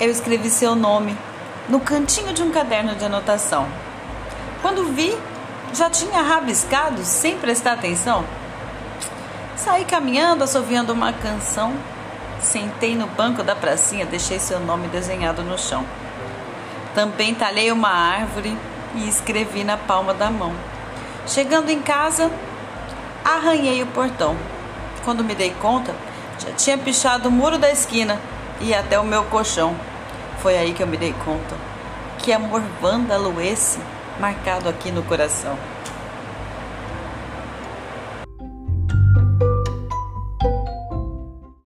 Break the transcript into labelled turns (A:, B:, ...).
A: eu escrevi seu nome no cantinho de um caderno de anotação. Quando vi, já tinha rabiscado sem prestar atenção. Saí caminhando, assoviando uma canção. Sentei no banco da pracinha, deixei seu nome desenhado no chão. Também talhei uma árvore e escrevi na palma da mão. Chegando em casa, arranhei o portão. Quando me dei conta, já tinha pichado o muro da esquina e até o meu colchão. Foi aí que eu me dei conta. Que amor vândalo esse, marcado aqui no coração.